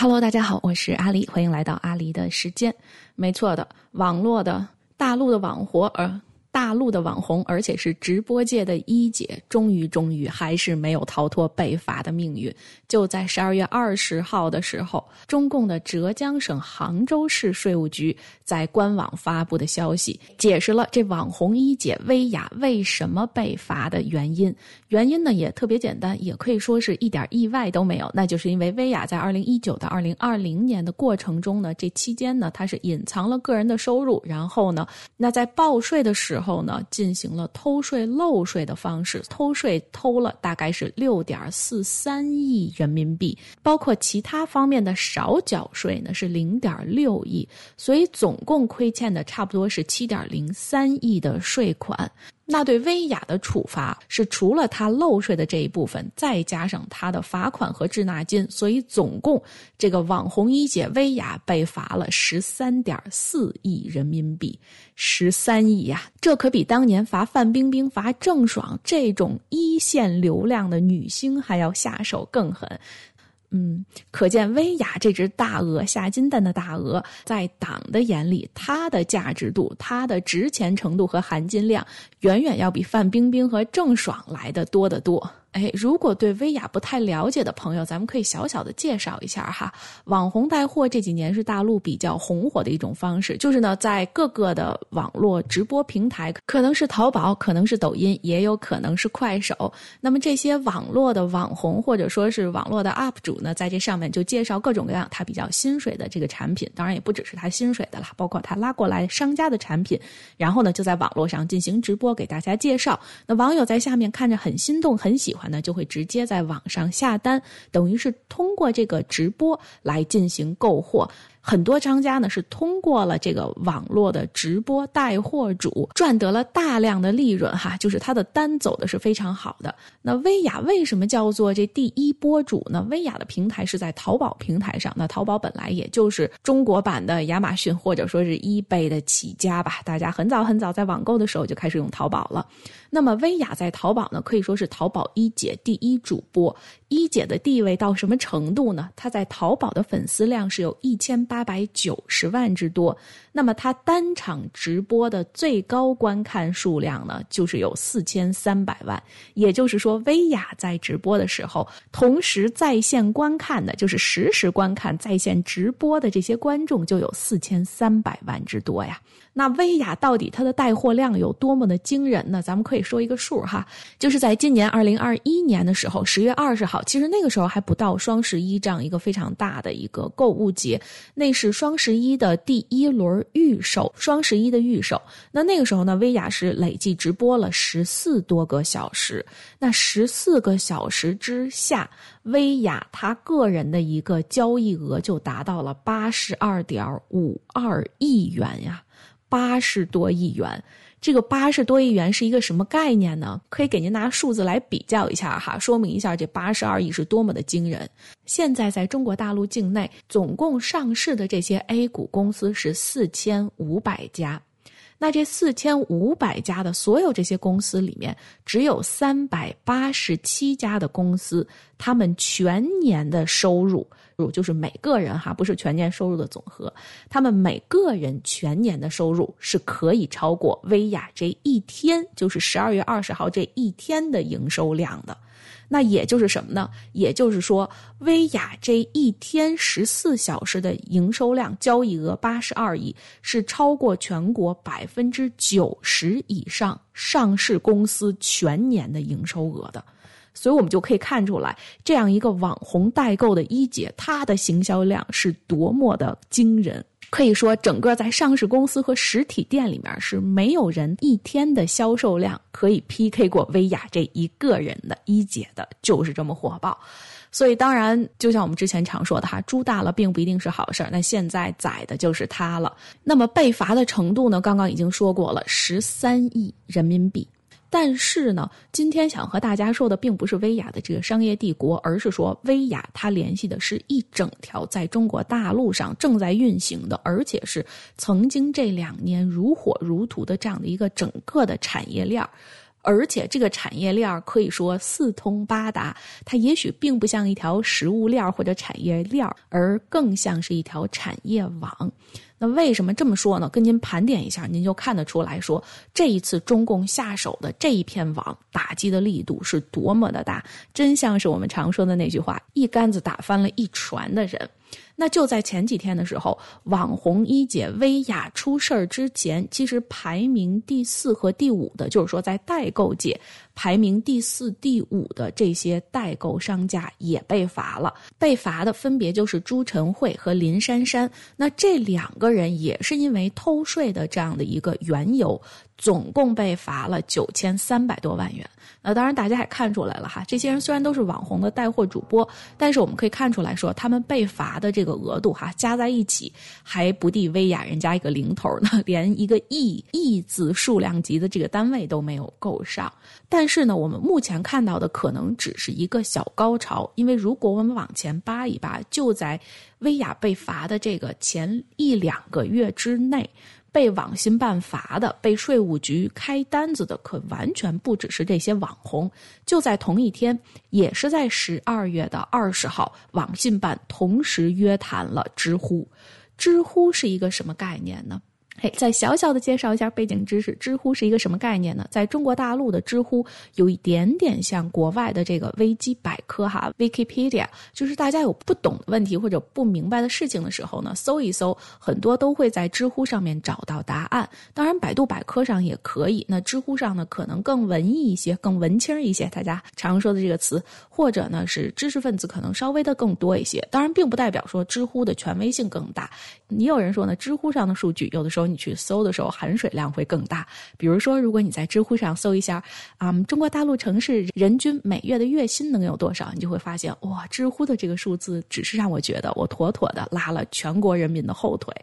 Hello，大家好，我是阿狸，欢迎来到阿狸的时间。没错的，网络的大陆的网活，呃。大陆的网红，而且是直播界的一姐，终于终于还是没有逃脱被罚的命运。就在十二月二十号的时候，中共的浙江省杭州市税务局在官网发布的消息，解释了这网红一姐薇娅为什么被罚的原因。原因呢也特别简单，也可以说是一点意外都没有，那就是因为薇娅在二零一九到二零二零年的过程中呢，这期间呢，她是隐藏了个人的收入，然后呢，那在报税的时候呢，进行了偷税漏税的方式，偷税偷了大概是六点四三亿人民币，包括其他方面的少缴税呢是零点六亿，所以总共亏欠的差不多是七点零三亿的税款。那对薇娅的处罚是除了她漏税的这一部分，再加上她的罚款和滞纳金，所以总共这个网红一姐薇娅被罚了十三点四亿人民币，十三亿呀！这可比当年罚范冰冰、罚郑爽这种一线流量的女星还要下手更狠。嗯，可见薇娅这只大鹅下金蛋的大鹅，在党的眼里，它的价值度、它的值钱程度和含金量，远远要比范冰冰和郑爽来的多得多。哎，如果对薇娅不太了解的朋友，咱们可以小小的介绍一下哈。网红带货这几年是大陆比较红火的一种方式，就是呢，在各个的网络直播平台，可能是淘宝，可能是抖音，也有可能是快手。那么这些网络的网红或者说是网络的 UP 主呢，在这上面就介绍各种各样他比较心水的这个产品，当然也不只是他心水的啦，包括他拉过来商家的产品，然后呢就在网络上进行直播给大家介绍。那网友在下面看着很心动，很喜欢。那，就会直接在网上下单，等于是通过这个直播来进行购货。很多商家呢是通过了这个网络的直播带货主赚得了大量的利润哈，就是他的单走的是非常好的。那薇娅为什么叫做这第一播主呢？薇娅的平台是在淘宝平台上，那淘宝本来也就是中国版的亚马逊或者说是 eBay 的起家吧，大家很早很早在网购的时候就开始用淘宝了。那么薇娅在淘宝呢，可以说是淘宝一姐第一主播。一姐的地位到什么程度呢？她在淘宝的粉丝量是有一千八百九十万之多。那么她单场直播的最高观看数量呢，就是有四千三百万。也就是说，薇娅在直播的时候，同时在线观看的，就是实时观看在线直播的这些观众就有四千三百万之多呀。那薇娅到底它的带货量有多么的惊人呢？咱们可以说一个数哈，就是在今年二零二一年的时候，十月二十号，其实那个时候还不到双十一这样一个非常大的一个购物节，那是双十一的第一轮预售，双十一的预售。那那个时候呢，薇娅是累计直播了十四多个小时，那十四个小时之下，薇娅她个人的一个交易额就达到了八十二点五二亿元呀。八十多亿元，这个八十多亿元是一个什么概念呢？可以给您拿数字来比较一下哈，说明一下这八十二亿是多么的惊人。现在在中国大陆境内，总共上市的这些 A 股公司是四千五百家，那这四千五百家的所有这些公司里面，只有三百八十七家的公司，他们全年的收入。就是每个人哈，不是全年收入的总和。他们每个人全年的收入是可以超过薇娅这一天，就是十二月二十号这一天的营收量的。那也就是什么呢？也就是说，薇娅这一天十四小时的营收量交易额八十二亿，是超过全国百分之九十以上上市公司全年的营收额的。所以我们就可以看出来，这样一个网红代购的一姐，她的行销量是多么的惊人。可以说，整个在上市公司和实体店里面，是没有人一天的销售量可以 PK 过薇娅这一个人的一姐的，就是这么火爆。所以，当然，就像我们之前常说的哈，猪大了并不一定是好事儿。那现在宰的就是他了。那么被罚的程度呢？刚刚已经说过了，十三亿人民币。但是呢，今天想和大家说的并不是薇娅的这个商业帝国，而是说薇娅它联系的是一整条在中国大陆上正在运行的，而且是曾经这两年如火如荼的这样的一个整个的产业链而且这个产业链可以说四通八达，它也许并不像一条食物链或者产业链，而更像是一条产业网。那为什么这么说呢？跟您盘点一下，您就看得出来说，这一次中共下手的这一片网打击的力度是多么的大，真像是我们常说的那句话：一竿子打翻了一船的人。那就在前几天的时候，网红一姐薇娅出事儿之前，其实排名第四和第五的，就是说在代购界排名第四、第五的这些代购商家也被罚了。被罚的分别就是朱晨慧和林珊珊。那这两个人也是因为偷税的这样的一个缘由，总共被罚了九千三百多万元。那当然，大家也看出来了哈，这些人虽然都是网红的带货主播，但是我们可以看出来说，他们被罚的这个额度哈，加在一起还不抵薇娅人家一个零头呢，连一个亿亿字数量级的这个单位都没有够上。但是呢，我们目前看到的可能只是一个小高潮，因为如果我们往前扒一扒，就在薇娅被罚的这个前一两个月之内。被网信办罚的、被税务局开单子的，可完全不只是这些网红。就在同一天，也是在十二月的二十号，网信办同时约谈了知乎。知乎是一个什么概念呢？嘿，再小小的介绍一下背景知识。知乎是一个什么概念呢？在中国大陆的知乎有一点点像国外的这个维基百科哈，Wikipedia，就是大家有不懂的问题或者不明白的事情的时候呢，搜一搜，很多都会在知乎上面找到答案。当然，百度百科上也可以。那知乎上呢，可能更文艺一些，更文青一些，大家常说的这个词，或者呢是知识分子可能稍微的更多一些。当然，并不代表说知乎的权威性更大。也有人说呢，知乎上的数据有的时候。你去搜的时候，含水量会更大。比如说，如果你在知乎上搜一下，啊，中国大陆城市人均每月的月薪能有多少，你就会发现，哇，知乎的这个数字，只是让我觉得我妥妥的拉了全国人民的后腿，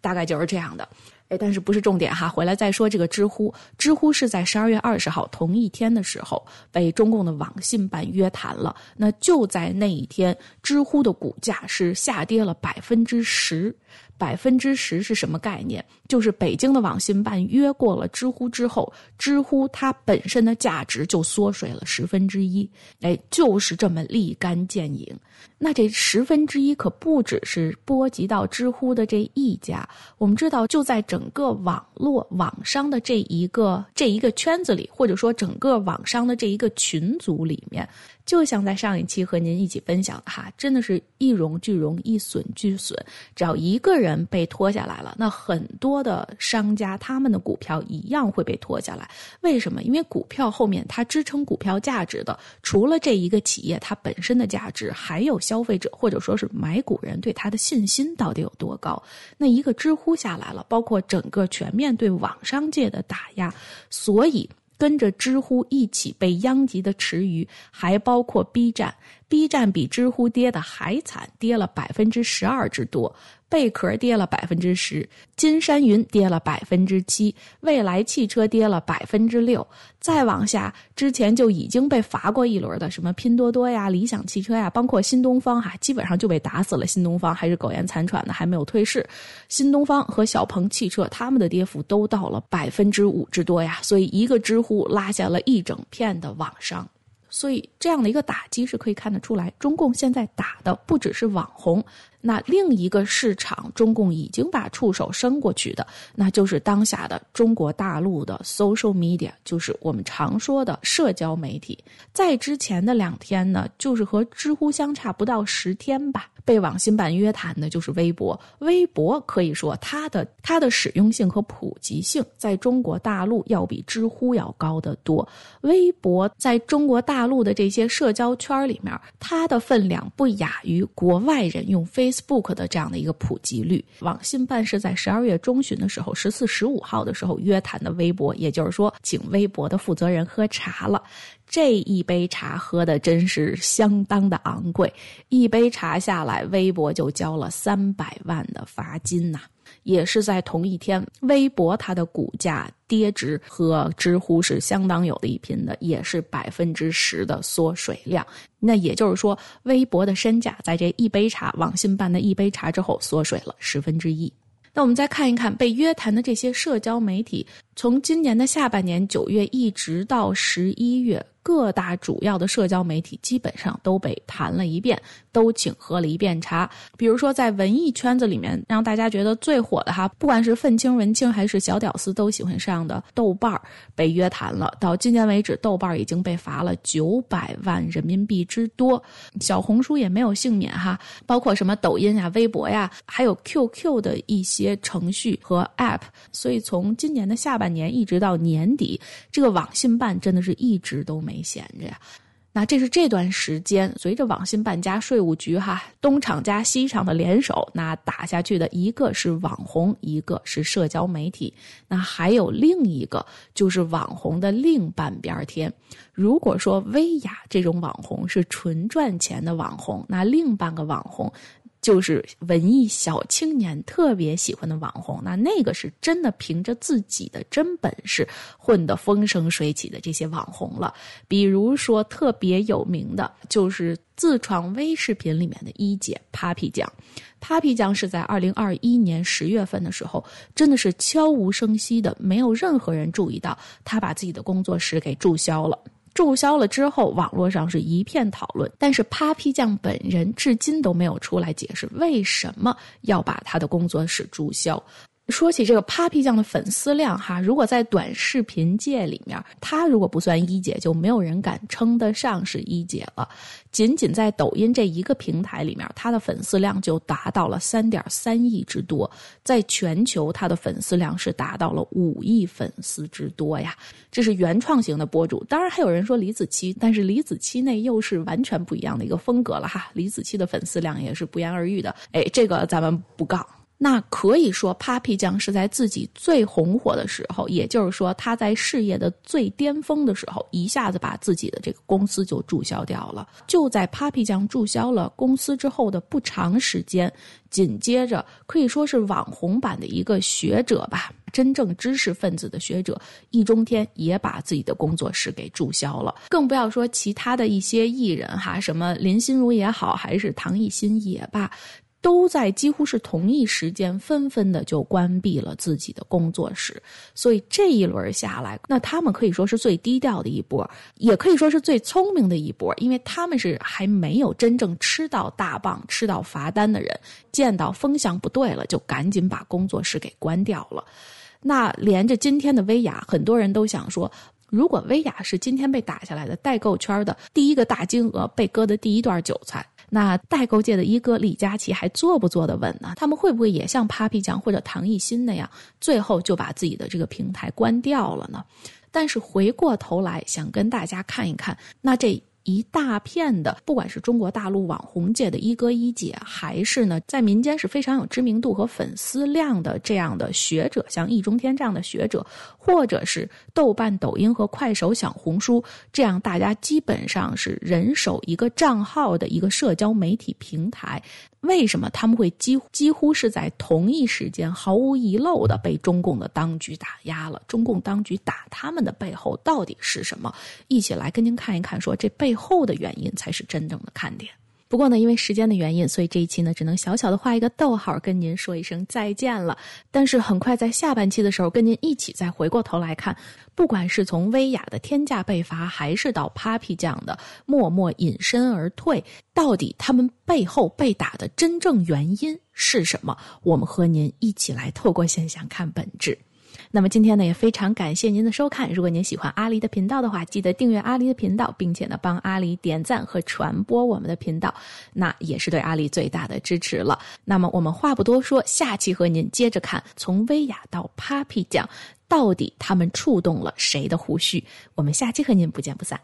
大概就是这样的。哎，但是不是重点哈，回来再说这个知乎。知乎是在十二月二十号同一天的时候被中共的网信办约谈了。那就在那一天，知乎的股价是下跌了百分之十。百分之十是什么概念？就是北京的网信办约过了知乎之后，知乎它本身的价值就缩水了十分之一。哎，就是这么立竿见影。那这十分之一可不只是波及到知乎的这一家。我们知道，就在整整个网络网商的这一个这一个圈子里，或者说整个网商的这一个群组里面。就像在上一期和您一起分享的哈，真的是一荣俱荣，一损俱损。只要一个人被拖下来了，那很多的商家他们的股票一样会被拖下来。为什么？因为股票后面它支撑股票价值的，除了这一个企业它本身的价值，还有消费者或者说是买股人对它的信心到底有多高。那一个知乎下来了，包括整个全面对网商界的打压，所以。跟着知乎一起被殃及的池鱼，还包括 B 站。B 站比知乎跌的还惨，跌了百分之十二之多。贝壳跌了百分之十，金山云跌了百分之七，蔚来汽车跌了百分之六。再往下，之前就已经被罚过一轮的，什么拼多多呀、理想汽车呀，包括新东方哈，基本上就被打死了。新东方还是苟延残喘的，还没有退市。新东方和小鹏汽车，他们的跌幅都到了百分之五之多呀。所以，一个知乎拉下了一整片的网商。所以，这样的一个打击是可以看得出来，中共现在打的不只是网红。那另一个市场，中共已经把触手伸过去的，那就是当下的中国大陆的 social media，就是我们常说的社交媒体。在之前的两天呢，就是和知乎相差不到十天吧，被网信办约谈的就是微博。微博可以说它的它的使用性和普及性，在中国大陆要比知乎要高得多。微博在中国大陆的这些社交圈里面，它的分量不亚于国外人用。Facebook 的这样的一个普及率，网信办是在十二月中旬的时候，十四、十五号的时候约谈的微博，也就是说，请微博的负责人喝茶了。这一杯茶喝的真是相当的昂贵，一杯茶下来，微博就交了三百万的罚金呐。也是在同一天，微博它的股价跌值和知乎是相当有的一拼的，也是百分之十的缩水量。那也就是说，微博的身价在这一杯茶网信办的一杯茶之后缩水了十分之一。那我们再看一看被约谈的这些社交媒体，从今年的下半年九月一直到十一月。各大主要的社交媒体基本上都被谈了一遍，都请喝了一遍茶。比如说，在文艺圈子里面，让大家觉得最火的哈，不管是愤青、文青还是小屌丝都喜欢上的豆瓣儿被约谈了。到今年为止，豆瓣儿已经被罚了九百万人民币之多。小红书也没有幸免哈，包括什么抖音呀、微博呀，还有 QQ 的一些程序和 App。所以从今年的下半年一直到年底，这个网信办真的是一直都没。没闲着呀，那这是这段时间随着网信办加税务局哈东厂加西厂的联手，那打下去的一个是网红，一个是社交媒体，那还有另一个就是网红的另半边天。如果说薇娅这种网红是纯赚钱的网红，那另半个网红。就是文艺小青年特别喜欢的网红，那那个是真的凭着自己的真本事混得风生水起的这些网红了。比如说特别有名的就是自创微视频里面的一姐 Papi 酱，Papi 酱是在二零二一年十月份的时候，真的是悄无声息的，没有任何人注意到，他把自己的工作室给注销了。注销了之后，网络上是一片讨论，但是扒皮匠本人至今都没有出来解释为什么要把他的工作室注销。说起这个 Papi 酱的粉丝量哈，如果在短视频界里面，她如果不算一姐，就没有人敢称得上是一姐了。仅仅在抖音这一个平台里面，他的粉丝量就达到了三点三亿之多，在全球他的粉丝量是达到了五亿粉丝之多呀。这是原创型的博主，当然还有人说李子柒，但是李子柒那又是完全不一样的一个风格了哈。李子柒的粉丝量也是不言而喻的，哎，这个咱们不杠。那可以说，Papi 酱是在自己最红火的时候，也就是说他在事业的最巅峰的时候，一下子把自己的这个公司就注销掉了。就在 Papi 酱注销了公司之后的不长时间，紧接着可以说是网红版的一个学者吧，真正知识分子的学者易中天也把自己的工作室给注销了。更不要说其他的一些艺人哈，什么林心如也好，还是唐艺昕也罢。都在几乎是同一时间，纷纷的就关闭了自己的工作室。所以这一轮下来，那他们可以说是最低调的一波，也可以说是最聪明的一波，因为他们是还没有真正吃到大棒、吃到罚单的人，见到风向不对了，就赶紧把工作室给关掉了。那连着今天的薇娅，很多人都想说，如果薇娅是今天被打下来的代购圈的第一个大金额被割的第一段韭菜。那代购界的一哥李佳琦还坐不坐得稳呢？他们会不会也像 Papi 酱或者唐艺昕那样，最后就把自己的这个平台关掉了呢？但是回过头来想跟大家看一看，那这。一大片的，不管是中国大陆网红界的一哥一姐，还是呢在民间是非常有知名度和粉丝量的这样的学者，像易中天这样的学者，或者是豆瓣、抖音和快手、小红书这样大家基本上是人手一个账号的一个社交媒体平台。为什么他们会几几乎是在同一时间毫无遗漏的被中共的当局打压了？中共当局打他们的背后到底是什么？一起来跟您看一看，说这背背后的原因才是真正的看点。不过呢，因为时间的原因，所以这一期呢只能小小的画一个逗号，跟您说一声再见了。但是很快在下半期的时候，跟您一起再回过头来看，不管是从薇娅的天价被罚，还是到 Papi 酱的默默隐身而退，到底他们背后被打的真正原因是什么？我们和您一起来透过现象看本质。那么今天呢，也非常感谢您的收看。如果您喜欢阿狸的频道的话，记得订阅阿狸的频道，并且呢，帮阿狸点赞和传播我们的频道，那也是对阿狸最大的支持了。那么我们话不多说，下期和您接着看，从薇娅到 Papi 酱，到底他们触动了谁的胡须？我们下期和您不见不散。